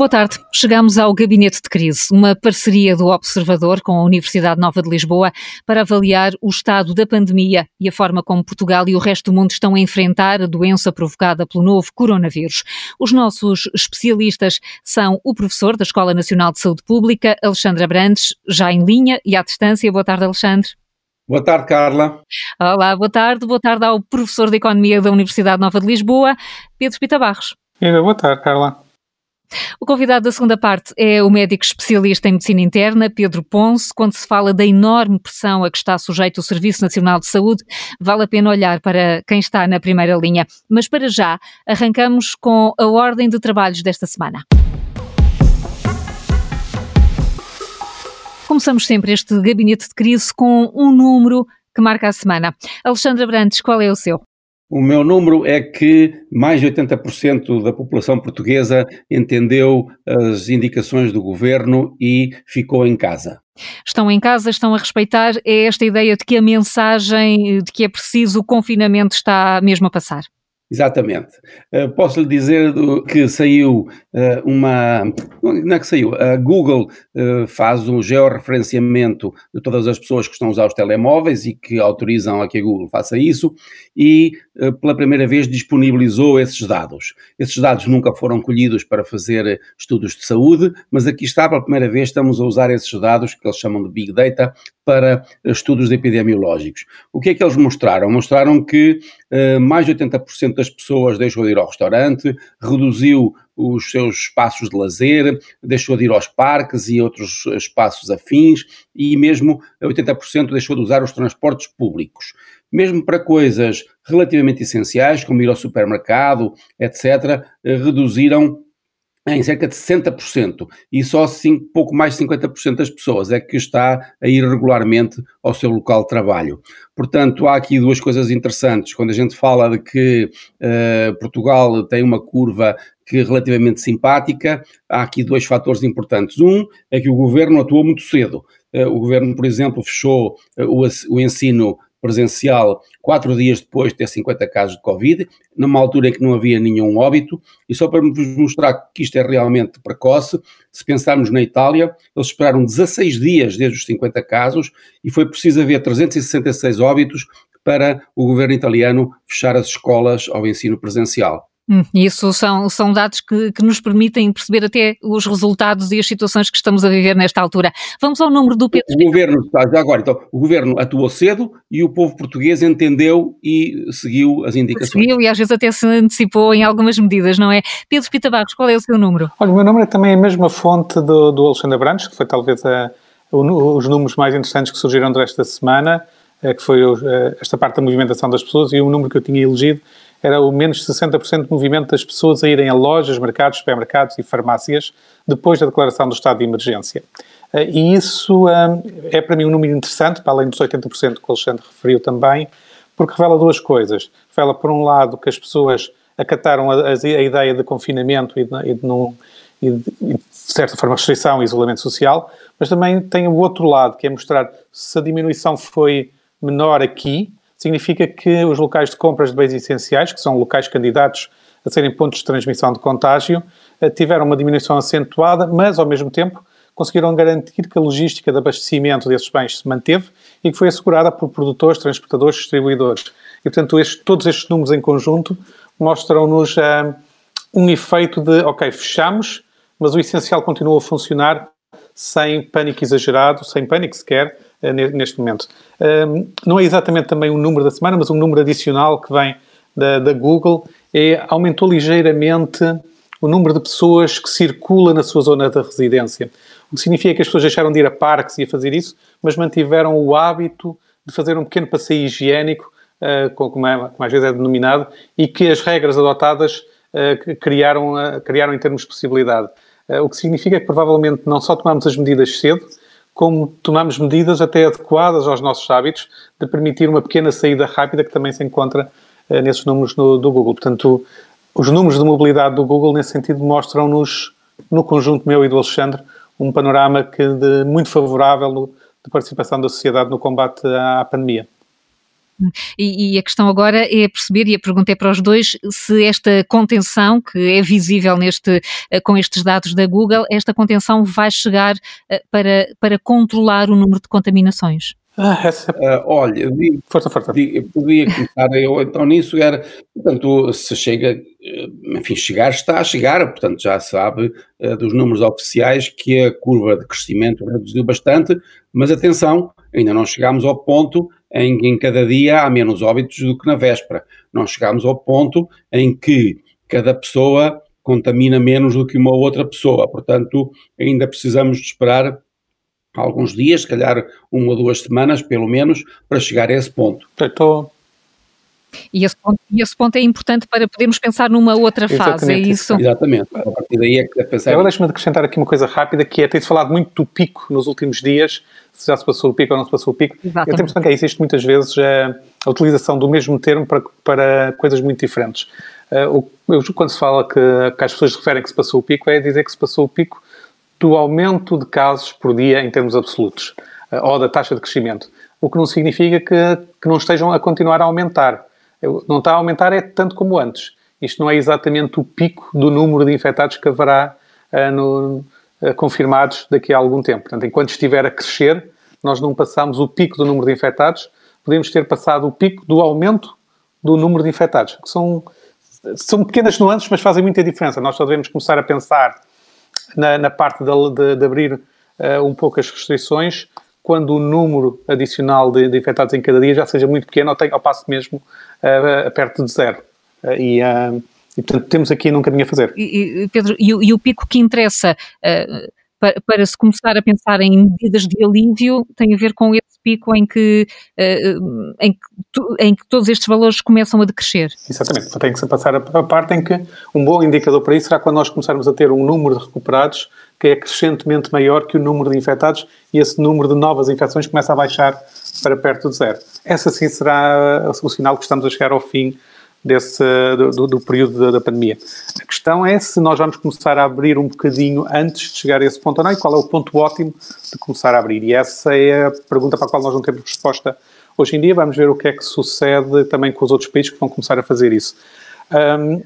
Boa tarde. Chegamos ao Gabinete de Crise, uma parceria do Observador com a Universidade Nova de Lisboa para avaliar o estado da pandemia e a forma como Portugal e o resto do mundo estão a enfrentar a doença provocada pelo novo coronavírus. Os nossos especialistas são o professor da Escola Nacional de Saúde Pública, Alexandre Abrantes, já em linha e à distância. Boa tarde, Alexandre. Boa tarde, Carla. Olá, boa tarde. Boa tarde ao professor de Economia da Universidade Nova de Lisboa, Pedro Pita Barros. Boa tarde, Carla. O convidado da segunda parte é o médico especialista em medicina interna, Pedro Ponce. Quando se fala da enorme pressão a que está sujeito o Serviço Nacional de Saúde, vale a pena olhar para quem está na primeira linha. Mas para já, arrancamos com a ordem de trabalhos desta semana. Começamos sempre este gabinete de crise com um número que marca a semana. Alexandra Brandes, qual é o seu? O meu número é que mais de 80% da população portuguesa entendeu as indicações do governo e ficou em casa. Estão em casa, estão a respeitar. É esta ideia de que a mensagem de que é preciso o confinamento está mesmo a passar? Exatamente. Uh, posso lhe dizer que saiu uh, uma. Não é que saiu? A Google uh, faz um georreferenciamento de todas as pessoas que estão a usar os telemóveis e que autorizam a que a Google faça isso e pela primeira vez disponibilizou esses dados. Esses dados nunca foram colhidos para fazer estudos de saúde, mas aqui está, pela primeira vez, estamos a usar esses dados que eles chamam de Big Data para estudos epidemiológicos. O que é que eles mostraram? Mostraram que mais de 80% das pessoas deixou de ir ao restaurante, reduziu os seus espaços de lazer, deixou de ir aos parques e outros espaços afins e mesmo 80% deixou de usar os transportes públicos. Mesmo para coisas relativamente essenciais, como ir ao supermercado, etc., reduziram em cerca de 60%, e só cinco, pouco mais de 50% das pessoas é que está a ir regularmente ao seu local de trabalho. Portanto, há aqui duas coisas interessantes. Quando a gente fala de que uh, Portugal tem uma curva que é relativamente simpática, há aqui dois fatores importantes. Um é que o governo atuou muito cedo. Uh, o governo, por exemplo, fechou uh, o, o ensino presencial quatro dias depois de ter 50 casos de Covid, numa altura em que não havia nenhum óbito, e só para vos mostrar que isto é realmente precoce, se pensarmos na Itália, eles esperaram 16 dias desde os 50 casos e foi preciso haver 366 óbitos para o governo italiano fechar as escolas ao ensino presencial. Hum, isso são, são dados que, que, nos permitem perceber até os resultados e as situações que estamos a viver nesta altura. Vamos ao número do Pedro. O governo, já agora, então, o governo atuou cedo e o povo português entendeu e seguiu as indicações. Seguiu e às vezes até se antecipou em algumas medidas, não é? Pedro Pita Barros, qual é o seu número? Olha, o meu número é também a mesma fonte do, do Alexandre Brandes, que foi talvez a, os números mais interessantes que surgiram desta semana, eh, que foi eh, esta parte da movimentação das pessoas, e o número que eu tinha elegido era o menos 60% de movimento das pessoas a irem a lojas, mercados, supermercados e farmácias depois da declaração do estado de emergência. Eh, e isso eh, é para mim um número interessante, para além dos 80% que o Alexandre referiu também, porque revela duas coisas. Revela, por um lado, que as pessoas acataram a, a, ideia de confinamento e, de, e, de, e de, certa forma, restrição e isolamento social, mas também tem o outro lado, que é mostrar se a diminuição foi menor aqui, significa que os locais de compras de bens essenciais, que são locais candidatos a serem pontos de transmissão de contágio, eh, tiveram uma diminuição acentuada, mas ao mesmo tempo conseguiram garantir que a logística de abastecimento desses bens se manteve e que foi assegurada por produtores, transportadores, distribuidores. E, portanto, este, todos estes números em conjunto mostram-nos uh, um efeito de, ok, fechamos, mas o essencial continua a funcionar sem pânico exagerado, sem pânico sequer, neste momento. Não é exatamente também o número da semana, mas um número adicional que vem da, da Google, é, aumentou ligeiramente o número de pessoas que circula na sua zona de residência. O que significa que as pessoas deixaram de ir a parques e a fazer isso, mas mantiveram o hábito de fazer um pequeno passeio higiênico, uh, como, é, como, às vezes é denominado, e que as regras adotadas uh, criaram, uh, criaram em termos de possibilidade. o que significa que provavelmente não só tomamos as medidas cedo, como tomamos medidas até adequadas aos nossos hábitos de permitir uma pequena saída rápida que também se encontra uh, nesses números no, do Google. Portanto, os números de mobilidade do Google, nesse sentido, mostram-nos, no conjunto meu e do Alexandre, um panorama que de, muito favorável no, de participação da sociedade no combate à, à pandemia. E, e, a questão agora é perceber, e a pergunta é para os dois, se esta contenção, que é visível neste, eh, com estes dados da Google, esta contenção vai chegar eh, para, para controlar o número de contaminações. Ah, essa... uh, olha, digo, força, força. Digo, podia começar eu então nisso, era, portanto, se chega, enfim, chegar está a chegar, portanto já sabe uh, dos números oficiais que a curva de crescimento reduziu bastante, mas atenção, ainda não chegámos ao ponto em que em cada dia há menos óbitos do que na véspera, não chegámos ao ponto em que cada pessoa contamina menos do que uma outra pessoa, portanto ainda precisamos de esperar alguns dias, se calhar uma ou duas semanas, pelo menos, para chegar a esse ponto. Estou. E esse, ponto, e esse ponto é importante para podermos pensar numa outra fase, é isso? Exatamente, a partir daí é que é pensar. Agora deixa-me acrescentar aqui uma coisa rápida, que é, ter falado muito do pico nos últimos dias, se já se passou o pico ou não se passou o pico. Exatamente. Eu tenho a impressão que é, existe muitas vezes a, eh, a utilização do mesmo termo para, para coisas muito diferentes. Uh, o, quando se fala que, que as pessoas referem que se passou o pico, é dizer que se passou o pico do aumento de casos por dia em termos absolutos, eh, ou da taxa de crescimento. O que não significa que, que não estejam a continuar a aumentar. Não está a aumentar é tanto como antes. Isto não é exatamente o pico do número de infectados que haverá uh, no, uh, confirmados daqui a algum tempo. Portanto, enquanto estiver a crescer, nós não passamos o pico do número de infectados, podemos ter passado o pico do aumento do número de infectados, que são, são pequenas nuances, mas fazem muita diferença. Nós só devemos começar a pensar na, na parte de, de, de abrir uh, um pouco as restrições, quando o número adicional de, de, infectados em cada dia já seja muito pequeno, ou, tem, ou passe mesmo uh, perto de zero. Uh, e, uh, e, portanto, temos aqui um caminho a fazer. E, Pedro, e, e, o pico que interessa para, para, se começar a pensar em medidas de alívio tem a ver com esse pico em que, em, que em que todos estes valores começam a decrescer. Exatamente, tem que se passar a parte em que um bom indicador para isso será quando nós começarmos a ter um número de recuperados que é crescentemente maior que o número de infectados e esse número de novas infecções começa a baixar para perto de zero. Essa sim será o sinal que estamos a chegar ao fim desse, do, do período da, da, pandemia. A questão é se nós vamos começar a abrir um bocadinho antes de chegar a esse ponto ou não, e qual é o ponto ótimo de começar a abrir. E essa é a pergunta para a qual nós não temos resposta hoje em dia. Vamos ver o que é que sucede também com os outros países que vão começar a fazer isso. Um,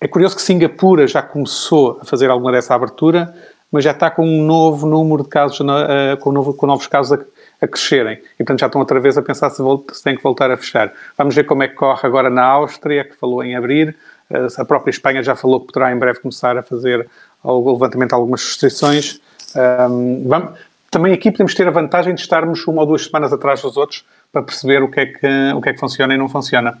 é curioso que Singapura já começou a fazer alguma dessa abertura, mas já está com um novo número de casos, uh, com, novo, com novos casos a, a crescerem. E, portanto, já estão outra vez a pensar se, volta, se tem que voltar a fechar. Vamos ver como é que corre agora na Áustria, que falou em abrir. A própria Espanha já falou que poderá em breve começar a fazer o levantamento de algumas restrições. Um, vamos, também aqui podemos ter a vantagem de estarmos uma ou duas semanas atrás dos outros para perceber o que é que, o que, é que funciona e não funciona.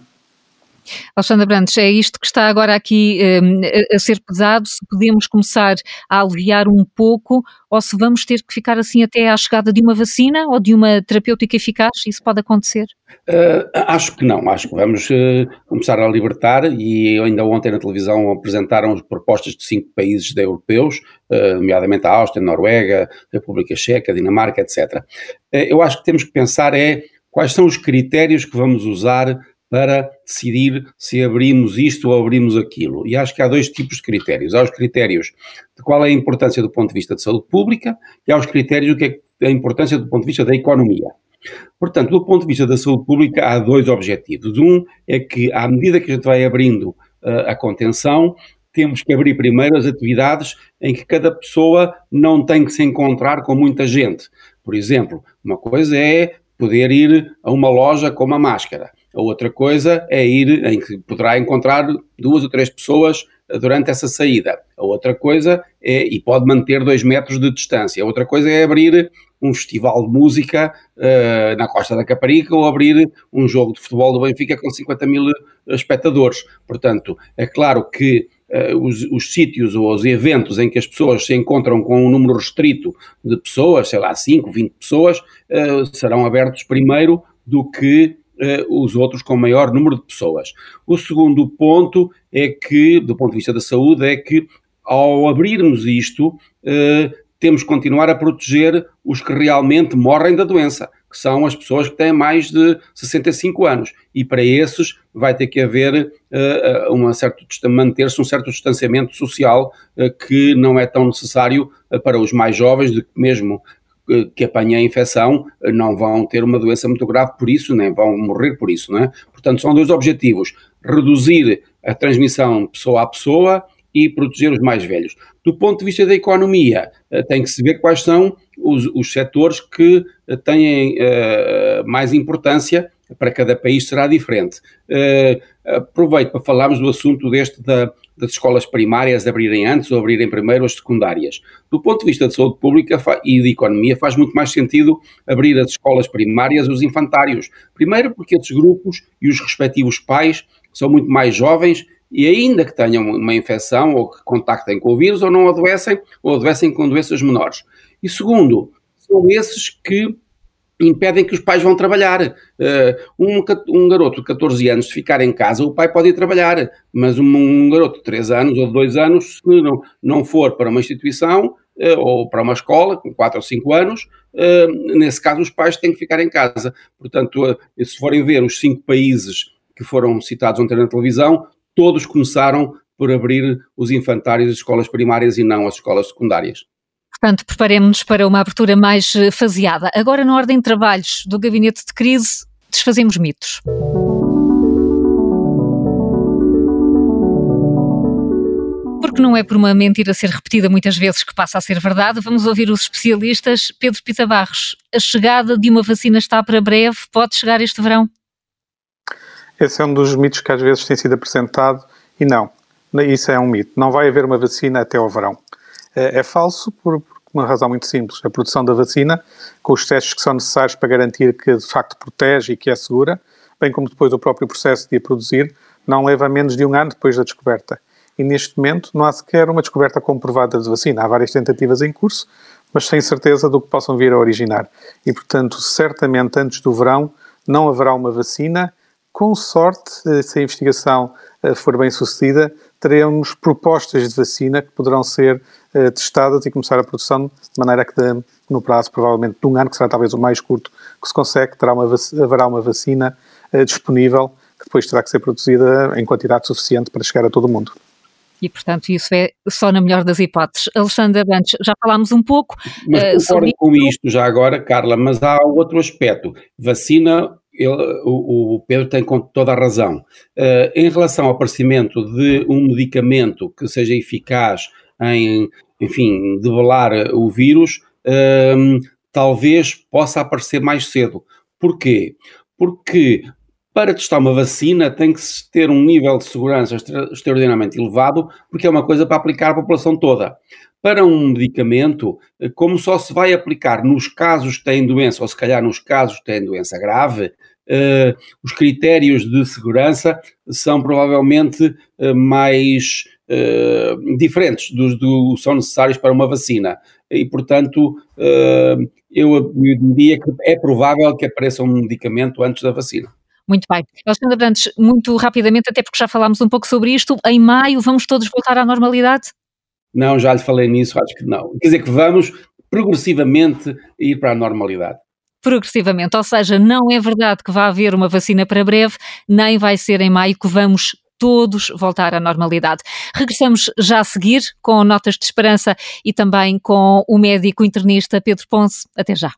Alexandra Brandes, é isto que está agora aqui um, a ser pesado, se podemos começar a aliviar um pouco ou se vamos ter que ficar assim até à chegada de uma vacina ou de uma terapêutica eficaz, isso pode acontecer? Uh, acho que não, acho que vamos uh, começar a libertar e ainda ontem na televisão apresentaram as propostas de cinco países europeus, uh, nomeadamente a Áustria, Noruega, República Checa, Dinamarca, etc. eu acho que temos que pensar é quais são os critérios que vamos usar para decidir se abrimos isto ou abrimos aquilo. E acho que há dois tipos de critérios. Há os critérios de qual é a importância do ponto de vista de saúde pública e há os critérios do que é a importância do ponto de vista da economia. Portanto, do ponto de vista da saúde pública, há dois objetivos. Um é que, à medida que a gente vai abrindo uh, a contenção, temos que abrir primeiro as atividades em que cada pessoa não tem que se encontrar com muita gente. Por exemplo, uma coisa é poder ir a uma loja com uma máscara. A outra coisa é ir em que poderá encontrar duas ou três pessoas durante essa saída. A outra coisa é, e pode manter dois metros de distância. A outra coisa é abrir um festival de música uh, na Costa da Caparica ou abrir um jogo de futebol do Benfica com 50 mil espectadores. Portanto, é claro que uh, os, os sítios ou os eventos em que as pessoas se encontram com um número restrito de pessoas, sei lá, 5, 20 pessoas, uh, serão abertos primeiro do que os outros com maior número de pessoas. O segundo ponto é que, do ponto de vista da saúde, é que ao abrirmos isto, uh, temos que continuar a proteger os que realmente morrem da doença, que são as pessoas que têm mais de 65 anos. E para esses vai ter que haver uh, uma certo, manter-se um certo distanciamento social que não é tão necessário para os mais jovens, de que mesmo que apanhem a infecção não vão ter uma doença muito grave por isso, nem vão morrer por isso, não é? Portanto, são dois objetivos: reduzir a transmissão pessoa a pessoa e proteger os mais velhos. Do ponto de vista da economia, eh, tem que se ver quais são os, os setores que eh, têm uh, mais importância, para cada país será diferente. Uh, aproveito para falarmos do assunto deste da, das escolas primárias abrirem antes ou abrirem primeiro as secundárias. Do ponto de vista de saúde pública e de economia, faz muito mais sentido abrir as escolas primárias os infantários. Primeiro, porque esses grupos e os respectivos pais são muito mais jovens e ainda que tenham uma infecção ou que contactem com o vírus ou não adoecem ou adoecem com doenças menores. E segundo, são esses que impedem que os pais vão trabalhar. Uh, um, um, garoto de 14 anos, se ficar em casa, o pai pode ir trabalhar, mas um, um garoto de 3 anos ou de 2 anos, se não, não for para uma instituição uh, ou para uma escola, com 4 ou 5 anos, uh, nesse caso os pais têm que ficar em casa. Portanto, se forem ver os cinco países que foram citados ontem na televisão, todos começaram por abrir os infantários das escolas primárias e não as escolas secundárias. Portanto, preparemos-nos para uma abertura mais eh, faseada. Agora, na ordem de trabalhos do Gabinete de Crise, desfazemos mitos. Porque não é por uma mentira ser repetida muitas vezes que passa a ser verdade, vamos ouvir os especialistas. Pedro Pita Barros, a chegada de uma vacina está para breve, pode chegar este verão? Esse é um dos mitos que às vezes tem sido apresentado e não, isso é um mito. Não vai haver uma vacina até ao verão é, é falso por, por uma razão muito simples. A produção da vacina, com os testes que são necessários para garantir que de facto protege e que é segura, bem como depois o próprio processo de a produzir, não leva menos de um ano depois da descoberta. E neste momento não há sequer uma descoberta comprovada de vacina. Há várias tentativas em curso, mas sem certeza do que possam vir a originar. E, portanto, certamente antes do verão não haverá uma vacina. Com sorte, se a investigação eh, for bem sucedida, teremos propostas de vacina que poderão ser uh, testadas e começar a produção de maneira que de, no prazo provavelmente de um ano, que será talvez o mais curto que se consegue, terá uma, haverá uma vacina uh, disponível que depois terá que ser produzida em quantidade suficiente para chegar a todo o mundo. E, portanto, isso é só na melhor das hipóteses. Alexandra Bantes, já falámos um pouco. Mas uh, sobre... com isto já agora, Carla, mas há outro aspecto. Vacina ele, o, o, Pedro tem com toda a razão. Uh, em relação ao aparecimento de um medicamento que seja eficaz em, enfim, debelar o vírus, uh, talvez possa aparecer mais cedo. Porquê? Porque para testar uma vacina tem que ter um nível de segurança extraordinariamente elevado, porque é uma coisa para aplicar à população toda para um medicamento, como só se vai aplicar nos casos que têm doença, ou se calhar nos casos que têm doença grave, uh, os critérios de segurança são provavelmente uh, mais uh, diferentes dos que são necessários para uma vacina. E, portanto, eu diria que é provável que apareça um medicamento antes da vacina. Muito bem. Alexandre Brandes, muito rapidamente, até porque já falámos um pouco sobre isto, em maio vamos todos voltar à normalidade? Não, já lhe falei nisso, acho que não. Quer dizer que vamos progressivamente ir para a normalidade progressivamente, ou seja, não é verdade que vai haver uma vacina para breve, nem vai ser em maio que vamos todos voltar à normalidade. Regressamos já a seguir com notas de esperança e também com o médico internista Pedro Ponce. Até já.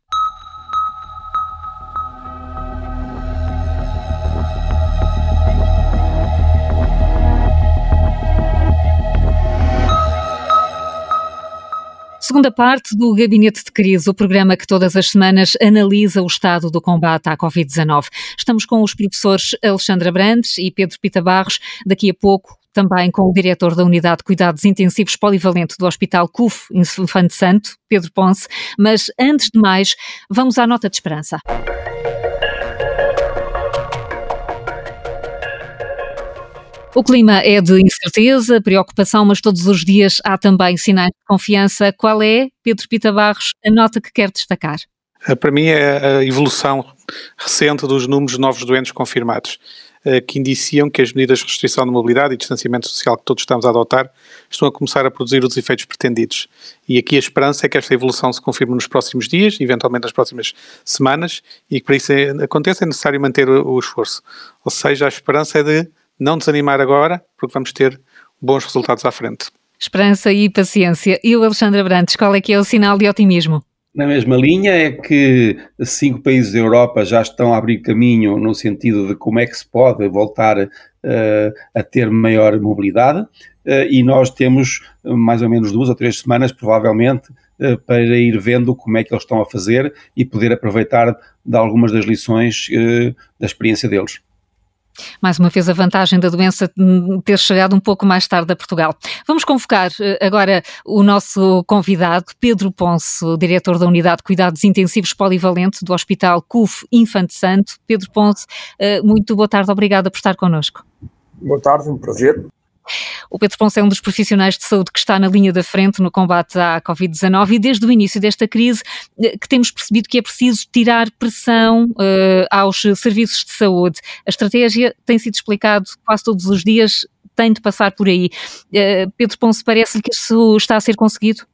Segunda parte do Gabinete de Crise, o programa que todas as semanas analisa o estado do combate à Covid-19. Estamos com os professores Alexandra Brandes e Pedro Pita Barros. Daqui a pouco também com o diretor da Unidade de Cuidados Intensivos Polivalente do Hospital CUF, Infante Santo, Pedro Ponce. Mas antes de mais, vamos à nota de esperança. O clima é de incerteza, preocupação, mas todos os dias há também sinais de confiança. Qual é, Pedro Pita Barros, a nota que quer destacar? Eh, para mim é a evolução recente dos números de novos doentes confirmados, eh, que indiciam que as medidas de restrição de mobilidade e distanciamento social que todos estamos a adotar estão a começar a produzir os efeitos pretendidos. E aqui a esperança é que esta evolução se confirme nos próximos dias, eventualmente nas próximas semanas, e que para isso aconteça é necessário manter o esforço. Ou seja, a esperança é de não desanimar agora, porque vamos ter bons resultados à frente. Esperança e paciência. E o Alexandre Brantes, qual é que é o sinal de otimismo? Na mesma linha é que cinco países da Europa já estão a abrir caminho no sentido de como é que se pode voltar uh, a ter maior mobilidade uh, e nós temos mais ou menos duas ou três semanas, provavelmente, uh, para ir vendo como é que eles estão a fazer e poder aproveitar de algumas das lições da experiência deles. Mais uma vez, a vantagem da doença ter chegado um pouco mais tarde a Portugal. Vamos convocar eh, agora o nosso convidado, Pedro Ponce, diretor da Unidade de Cuidados Intensivos Polivalente do Hospital CUF Infante Santo. Pedro Ponce, eh, muito boa tarde, obrigada por estar connosco. Boa tarde, um prazer. O Pedro Ponce é um dos profissionais de saúde que está na linha da frente no combate à Covid-19 e desde o início desta crise eh, que temos percebido que é preciso tirar pressão uh, aos serviços de saúde. A estratégia tem sido explicado quase todos os dias, tem de passar por aí. Uh, Pedro Ponce, parece-lhe que isso está a ser conseguido?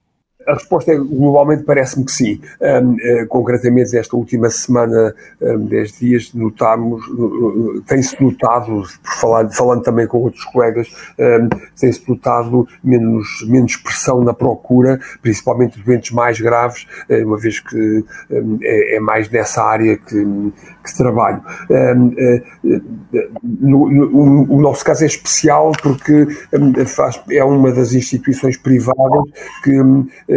A resposta é, globalmente parece-me que sim. Um, uh, concretamente, esta última semana, um, 10 dias, notamos, uh, tem-se notado, falar, falando também com outros colegas, um, tem-se notado menos, menos pressão na procura, principalmente doentes mais graves, uh, uma vez que é, é, mais nessa área que, que trabalho. No, no, o nosso caso é especial porque faz, é uma das instituições privadas que eh,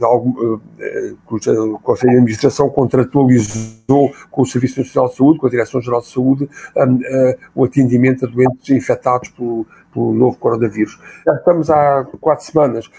algum, eh, o Conselho de Administração contratualizou com o Serviço Nacional de Saúde, com a Direção-Geral de Saúde, eh, o atendimento a doentes infectados pelo, pelo novo coronavírus. Já estamos há quatro semanas,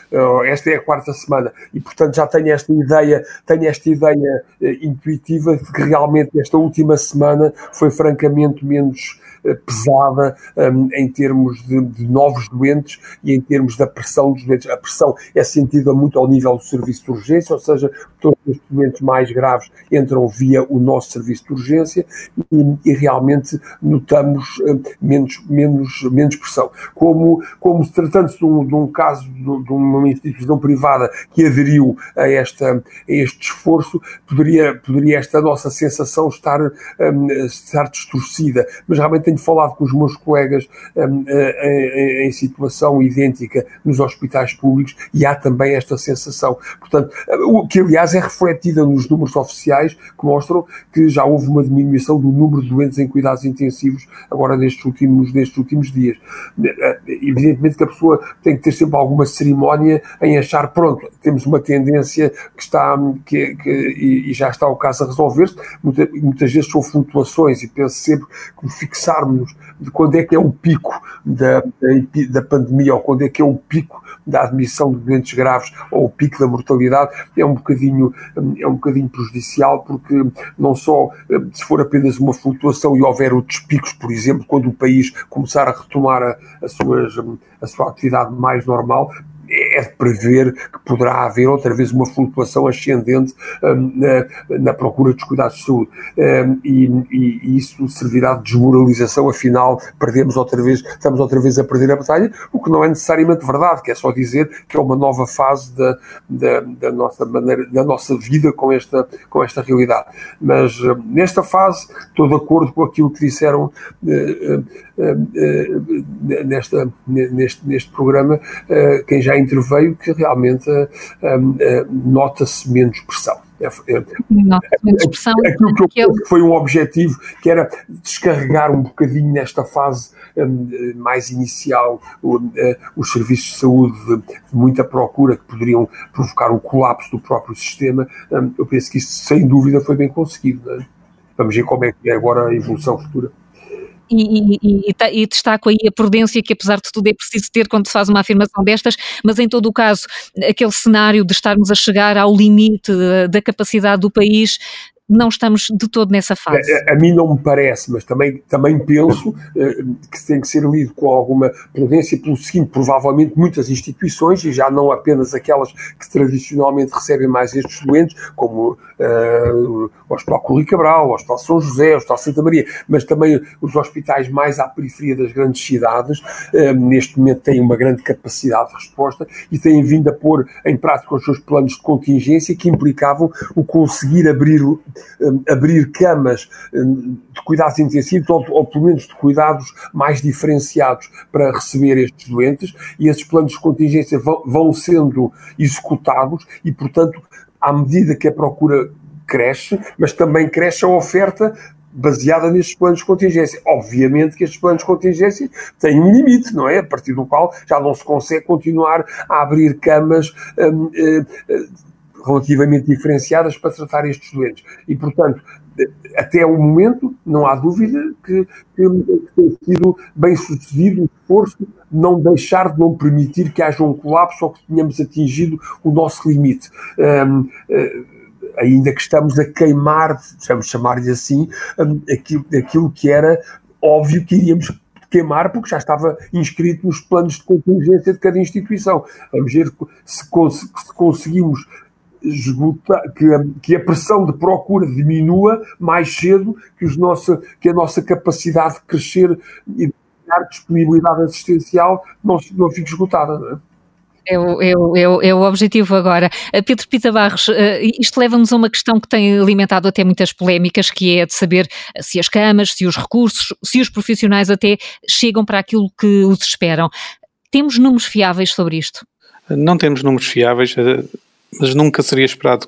esta é a quarta semana, e portanto já tenho esta ideia, tenho esta ideia intuitiva de que realmente esta última semana foi francamente menos eh, pesada um, em termos de, de, novos doentes e em termos da pressão dos doentes. A pressão é sentida muito ao nível do serviço de urgência, ou seja, todos os doentes mais graves entram via o nosso serviço de urgência e, e realmente notamos um, menos, menos, menos pressão. Como, como tratando-se de, um, de um, caso de, de, uma instituição privada que aderiu a, esta, a este esforço, poderia, poderia esta nossa sensação estar, um, estar distorcida, mas realmente tenho falado com os meus colegas um, em, em, situação idêntica nos hospitais públicos e há também esta sensação. Portanto, o que aliás é refletida nos números oficiais que mostram que já houve uma diminuição do número de doentes em cuidados intensivos agora nestes últimos, nestes últimos dias. Evidentemente que a pessoa tem que ter sempre alguma cerimónia em achar, pronto, temos uma tendência que está, que, que e, já está o caso a resolver-se, muitas, muitas vezes são flutuações e penso sempre que fixar pensarmos de quando é que é o pico da, da, pandemia ou quando é que é o pico da admissão de doentes graves ou o pico da mortalidade é um bocadinho, é um bocadinho prejudicial porque não só se for apenas uma flutuação e houver outros picos, por exemplo, quando o país começar a retomar a, a, suas, a sua atividade mais normal, é de prever que poderá haver outra vez uma flutuação ascendente um, na, na, procura dos cuidados de saúde. Um, e, e, isso servirá de desmoralização, afinal, perdemos outra vez, estamos outra vez a perder a batalha, o que não é necessariamente verdade, que é só dizer que é uma nova fase da, da, da nossa maneira, da nossa vida com esta, com esta realidade. Mas um, nesta fase, estou de acordo com aquilo que disseram uh, uh, uh, nesta, neste, neste programa, quem já interveio que realmente uh, uh, nota-se menos pressão. É, é, pressão. Aquilo que eu foi um objetivo, que era descarregar um bocadinho nesta fase um, mais inicial uh, os serviços de saúde de, de, muita procura que poderiam provocar o colapso do próprio sistema. Um, eu penso que isso, sem dúvida, foi bem conseguido. É? Vamos ver como é que é agora a evolução futura. E, e, e, e, destaco aí a prudência que, apesar de tudo, é preciso ter quando se faz uma afirmação destas, mas em todo o caso, aquele cenário de estarmos a chegar ao limite da capacidade do país não estamos de todo nessa fase. A, a, mim não me parece, mas também, também penso uh, que tem que ser lido com alguma prudência pelo seguinte, provavelmente muitas instituições, e já não apenas aquelas que tradicionalmente recebem mais estes doentes, como uh, o Hospital Culi Cabral, o Hospital São José, o Hospital Santa Maria, mas também os hospitais mais à periferia das grandes cidades, uh, neste momento têm uma grande capacidade de resposta e têm vindo a pôr em prática os seus planos de contingência que implicavam o conseguir abrir um, abrir camas um, de cuidados intensivos ou, ou, pelo menos de cuidados mais diferenciados para receber estes doentes e esses planos de contingência vão, vão sendo executados e, portanto, à medida que a procura cresce, mas também cresce a oferta baseada nestes planos de contingência. Obviamente que estes planos de contingência têm um limite, não é? A partir do qual já não se consegue continuar a abrir camas hum, hum, relativamente diferenciadas para tratar estes doentes. E, portanto, até o momento, não há dúvida que, que, tem sido bem sucedido o esforço de não deixar, de não permitir que haja um colapso ou que tenhamos atingido o nosso limite. Um, uh, ainda que estamos a queimar, vamos chamar-lhe assim, um, aquilo, aquilo que era óbvio que iríamos queimar porque já estava inscrito nos planos de contingência de cada instituição. Vamos ver se, cons se conseguimos esgotar, que, a, que a pressão de procura diminua mais cedo que, os nossa, que a nossa capacidade de crescer e de dar disponibilidade assistencial não, não fique esgotada. Não é? É o, é, o, é, o, é o objetivo agora. Uh, Pedro Pita Barros, uh, isto leva-nos a uma questão que tem alimentado até muitas polémicas, que é de saber se as camas, se os recursos, se os profissionais até chegam para aquilo que os esperam. Temos números fiáveis sobre isto? Não temos números fiáveis. Mas nunca seria esperado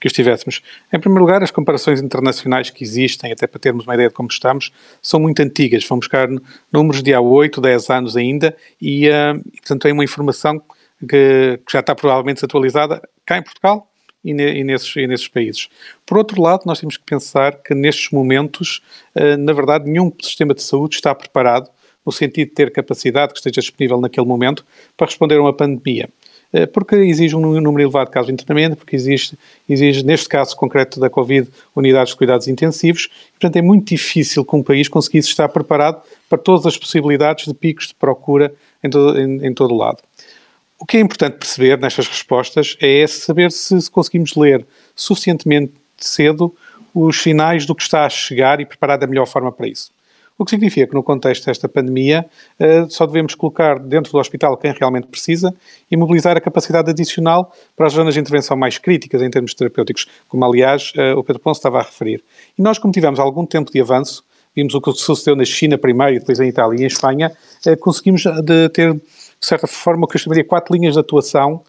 que os tivéssemos. Em primeiro lugar, as comparações internacionais que existem, até para termos uma ideia de como estamos, são muito antigas. Vão buscar números de há 8, 10 anos ainda e, uh, portanto, é uma informação que, que, já está provavelmente atualizada cá em Portugal e, ne, e, nesses, e, nesses, países. Por outro lado, nós temos que pensar que nestes momentos, uh, na verdade, nenhum sistema de saúde está preparado no sentido de ter capacidade que esteja disponível naquele momento para responder a uma pandemia. Eh, porque exige um número elevado de casos de internamento, porque exige, exige, neste caso concreto da Covid, unidades de cuidados intensivos, portanto é muito difícil que um país conseguisse estar preparado para todas as possibilidades de picos de procura em todo, em, em todo o lado. O que é importante perceber nestas respostas é saber se conseguimos ler suficientemente cedo os sinais do que está a chegar e preparar da melhor forma para isso. O que significa que, no contexto desta pandemia, eh, só devemos colocar dentro do hospital quem realmente precisa e mobilizar a capacidade adicional para as zonas de intervenção mais críticas em termos terapêuticos, como aliás eh, o Pedro Ponce estava a referir. E nós, como tivemos algum tempo de avanço, vimos o que sucedeu na China primeiro e depois em Itália e em Espanha, eh, conseguimos ter, de certa forma, o que eu chamaria quatro linhas de atuação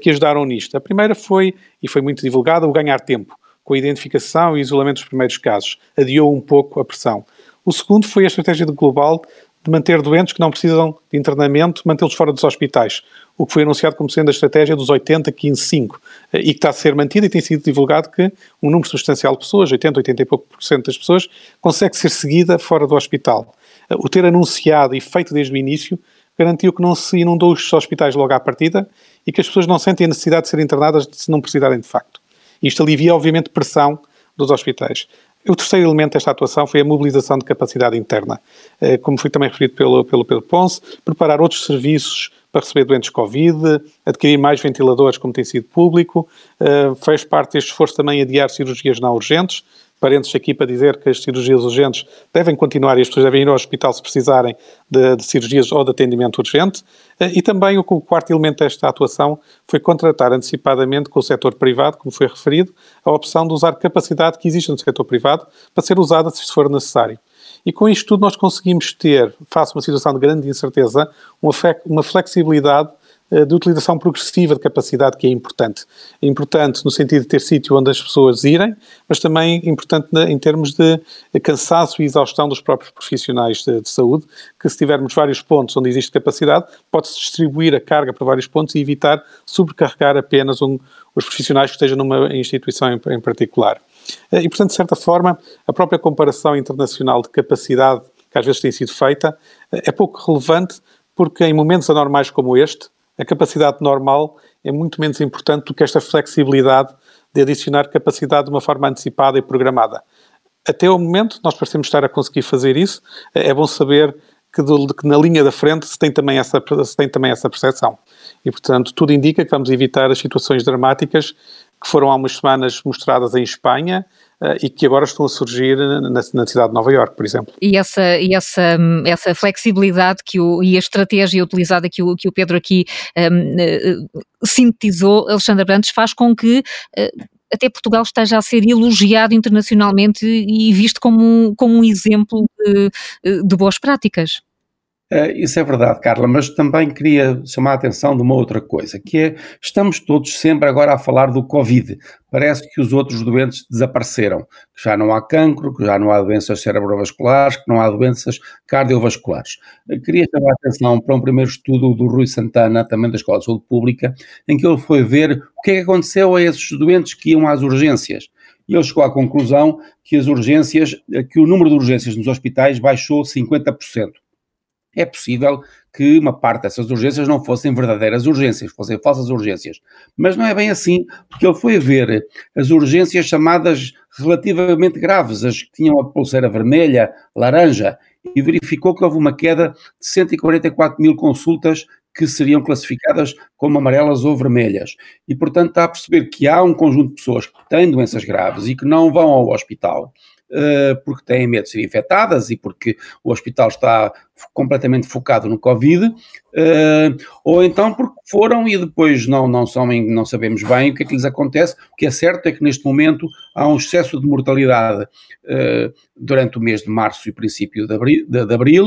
que ajudaram nisto. A primeira foi, e foi muito divulgada, o ganhar tempo, com a identificação e isolamento dos primeiros casos. Adiou um pouco a pressão. O segundo foi a estratégia global de manter doentes que não precisam de internamento, mantê-los fora dos hospitais, o que foi anunciado como sendo a estratégia dos 80-15-5 eh, e que está a ser mantida e tem sido divulgado que um número substancial de pessoas, 80, 80 e pouco por cento das pessoas, consegue ser seguida fora do hospital. Eh, o ter anunciado e feito desde o início garantiu que não se inundou os hospitais logo à partida e que as pessoas não sentem a necessidade de serem internadas se não precisarem de facto. Isto alivia, obviamente, pressão dos hospitais. O terceiro elemento desta atuação foi a mobilização de capacidade interna. Eh, como foi também referido pelo, pelo Pedro Ponce, preparar outros serviços para receber doentes Covid, adquirir mais ventiladores, como tem sido público, eh, fez parte deste esforço também adiar cirurgias não urgentes, parênteses aqui para dizer que as cirurgias urgentes devem continuar e as pessoas devem ir ao hospital se precisarem de, de cirurgias ou de atendimento urgente. Eh, e também o, quarto elemento desta atuação foi contratar antecipadamente com o setor privado, como foi referido, a opção de usar capacidade que existe no setor privado para ser usada se for necessário. E com isto tudo nós conseguimos ter, face a uma situação de grande incerteza, uma, flexibilidade de utilização progressiva de capacidade que é importante. É importante no sentido de ter sítio onde as pessoas irem, mas também importante em termos de cansaço e exaustão dos próprios profissionais de, de saúde, que se tivermos vários pontos onde existe capacidade, pode-se distribuir a carga para vários pontos e evitar sobrecarregar apenas um, os profissionais que estejam numa instituição em, em particular. Eh, e, portanto, de certa forma, a própria comparação internacional de capacidade que às vezes tem sido feita eh, é pouco relevante porque em momentos anormais como este, a capacidade normal é muito menos importante do que esta flexibilidade de adicionar capacidade de uma forma antecipada e programada. Até o momento, nós parecemos estar a conseguir fazer isso. É bom saber que, do, que na linha da frente se tem, também essa, se tem também essa percepção. E, portanto, tudo indica que vamos evitar as situações dramáticas que foram há umas semanas mostradas em Espanha e que agora estão a surgir na, na, cidade de Nova Iorque, por exemplo. E essa, e essa, essa flexibilidade que o, e a estratégia utilizada que o, que o Pedro aqui um, uh, eh, sintetizou, Alexandre Brandes, faz com que uh, até Portugal esteja a ser elogiado internacionalmente e visto como, como um exemplo de, de boas práticas. Uh, isso é verdade, Carla, mas também queria chamar a atenção de uma outra coisa, que é, estamos todos sempre agora a falar do Covid. Parece que os outros doentes desapareceram, que já não há cancro, que já não há doenças cerebrovasculares, que não há doenças cardiovasculares. Uh, queria chamar a atenção para um primeiro estudo do Rui Santana, também da Escola de Saúde Pública, em que ele foi ver o que é que aconteceu a esses doentes que iam às urgências e ele chegou à conclusão que as urgências, que o número de urgências nos hospitais baixou 50% é possível que uma parte dessas urgências não fossem verdadeiras urgências, fossem falsas urgências. Mas não é bem assim, porque ele foi ver as urgências chamadas relativamente graves, as que tinham a pulseira vermelha, laranja, e verificou que houve uma queda de 144 mil consultas que seriam classificadas como amarelas ou vermelhas. E, portanto, está a perceber que há um conjunto de pessoas que têm doenças graves e que não vão ao hospital porque têm medo de ser infectadas e porque o hospital está completamente focado no Covid, eh, ou então porque foram e depois não, não, são, não sabemos bem o que é que lhes acontece. O que é certo é que neste momento há um excesso de mortalidade eh, durante o mês de março e princípio de abril, de abril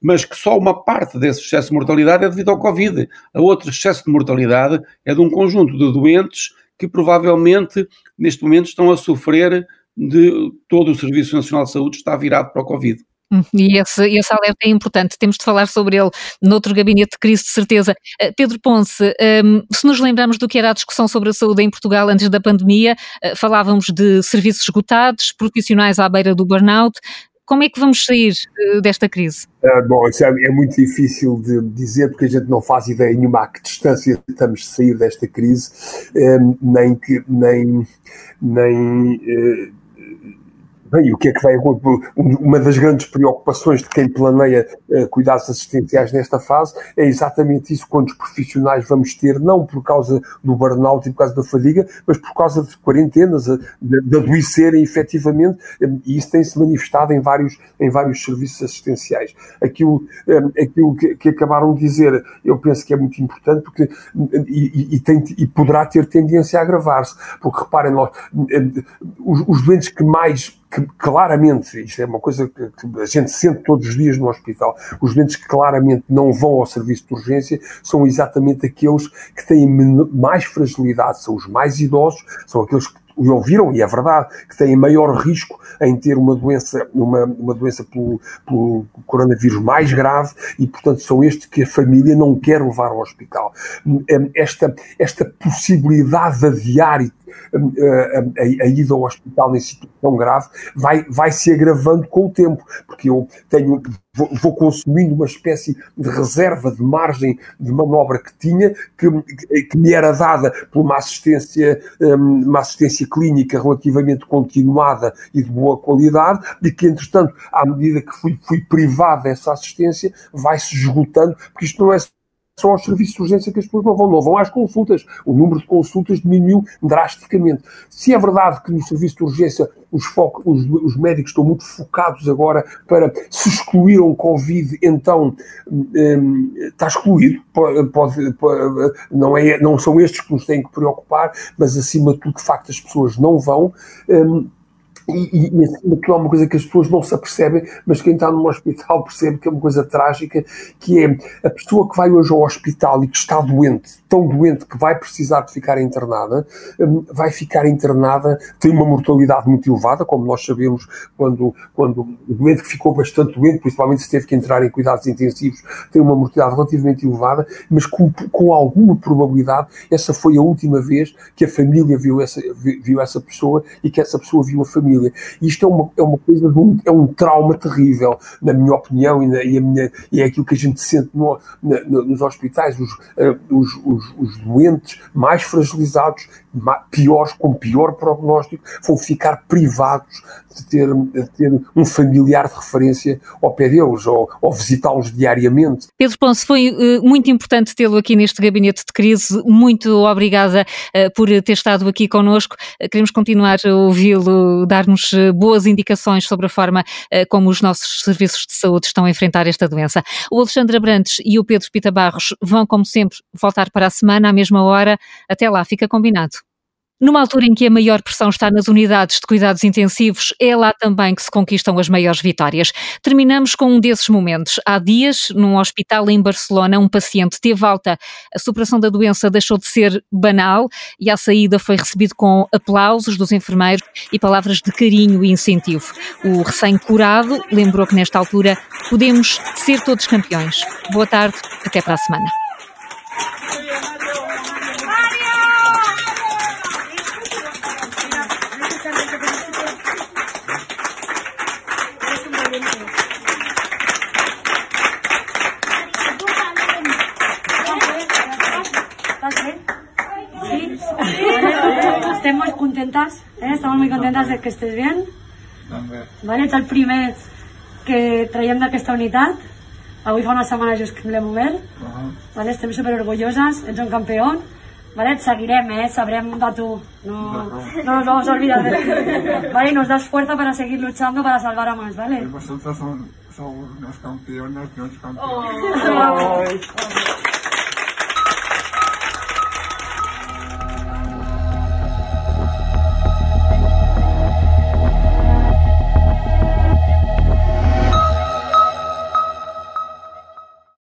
mas que só uma parte desse excesso de mortalidade é devido ao Covid. A outro excesso de mortalidade é de um conjunto de doentes que provavelmente neste momento estão a sofrer de todo o Serviço Nacional de Saúde está virado para o Covid. Hum, e esse, esse alerta é importante, temos de falar sobre ele noutro gabinete de crise, de certeza. Uh, Pedro Ponce, um, se nos lembrarmos do que era a discussão sobre a saúde em Portugal antes da pandemia, uh, falávamos de serviços esgotados, profissionais à beira do burnout. Como é que vamos sair uh, desta crise? Bom, isso é, é, muito difícil de dizer porque a gente não faz ideia nenhuma a que distância estamos de sair desta crise, nem que nem, nem Bem, o que é que vai Uma das grandes preocupações de quem planeia uh, cuidados assistenciais nesta fase é exatamente isso, quantos profissionais vamos ter, não por causa do burnout e por causa da fadiga, mas por causa de quarentenas, de, de adoecerem efetivamente, um, e isso tem-se manifestado em vários, em vários serviços assistenciais. Aquilo, um, aquilo que, que, acabaram de dizer, eu penso que é muito importante porque, e, e, tem, e poderá ter tendência a agravar-se, porque reparem, nós, um, os, os doentes que mais que claramente, isto é uma coisa que, a gente sente todos os dias no hospital, os doentes que claramente não vão ao serviço de urgência são exatamente aqueles que têm mais fragilidade, são os mais idosos, são aqueles que e ouviram, e é verdade, que têm maior risco em ter uma doença, uma, uma doença pelo, pelo coronavírus mais grave e, portanto, são estes que a família não quer levar ao hospital. Hum, esta, esta possibilidade de adiar hum, a, a, a, ida ao hospital em situação grave vai, vai se agravando com o tempo, porque eu tenho vou, vou, consumindo uma espécie de reserva de margem de manobra que tinha, que, que me era dada por uma assistência, hum, uma assistência clínica relativamente continuada e de boa qualidade, e que, entretanto, à medida que fui, fui privado dessa assistência, vai-se esgotando, porque isto não é são aos serviços de urgência que as pessoas não vão, não vão às consultas. O número de consultas diminuiu drasticamente. Se é verdade que no serviço de urgência os, foco, os, os médicos estão muito focados agora para se excluíram Covid, então um, está excluído. Pode, pode, não, é, não são estes que nos têm que preocupar, mas acima de tudo, de facto, as pessoas não vão. Um, e, e, acima de tudo, há uma coisa que as pessoas não se apercebem, mas quem está num hospital percebe que é uma coisa trágica, que é a pessoa que vai hoje ao hospital e que está doente, tão doente que vai precisar de ficar internada, hum, vai ficar internada, tem uma mortalidade muito elevada, como nós sabemos, quando, quando o doente que ficou bastante doente, principalmente se teve que entrar em cuidados intensivos, tem uma mortalidade relativamente elevada, mas com, com alguma probabilidade, essa foi a última vez que a família viu essa, viu essa pessoa e que essa pessoa viu a família família. Isto é uma, é uma coisa, um, é um trauma terrível, na minha opinião, e, na, e, minha, e é aquilo que a gente sente no, na, nos hospitais, os, uh, os, os, os, doentes mais fragilizados, piores, com pior prognóstico, vão ficar privados de ter, de ter um familiar de referência ao pé deles ou, ou visitá-los diariamente. Pedro Ponce, foi uh, muito importante tê-lo aqui neste gabinete de crise. Muito obrigada uh, por ter estado aqui connosco. Queremos continuar a ouvi-lo dar-nos boas indicações sobre a forma como os nossos serviços de saúde estão a enfrentar esta doença. O Alexandre Abrantes e o Pedro Pita Barros vão, como sempre, voltar para a semana à mesma hora. Até lá, fica combinado. Numa altura em que a maior pressão está nas unidades de cuidados intensivos, é lá também que se conquistam as maiores vitórias. Terminamos com um desses momentos. Há dias, num hospital em Barcelona, um paciente teve alta. A superação da doença deixou de ser banal e à saída foi recebido com aplausos dos enfermeiros e palavras de carinho e incentivo. O recém-curado lembrou que nesta altura podemos ser todos campeões. Boa tarde, até para a semana. De que estés bien. Vale, ets el primer que traiem d'aquesta unitat. Avui fa una setmana just que l'hem obert. Uh -huh. vale, estem super orgulloses, ets un campió. Vale, et seguirem, eh? sabrem de tu. No, no nos vamos a olvidar de ti. Vale, y nos das fuerza para seguir luchando para salvar a más, ¿vale? Vosotros son, son unos campeones, unos campeones. Oh.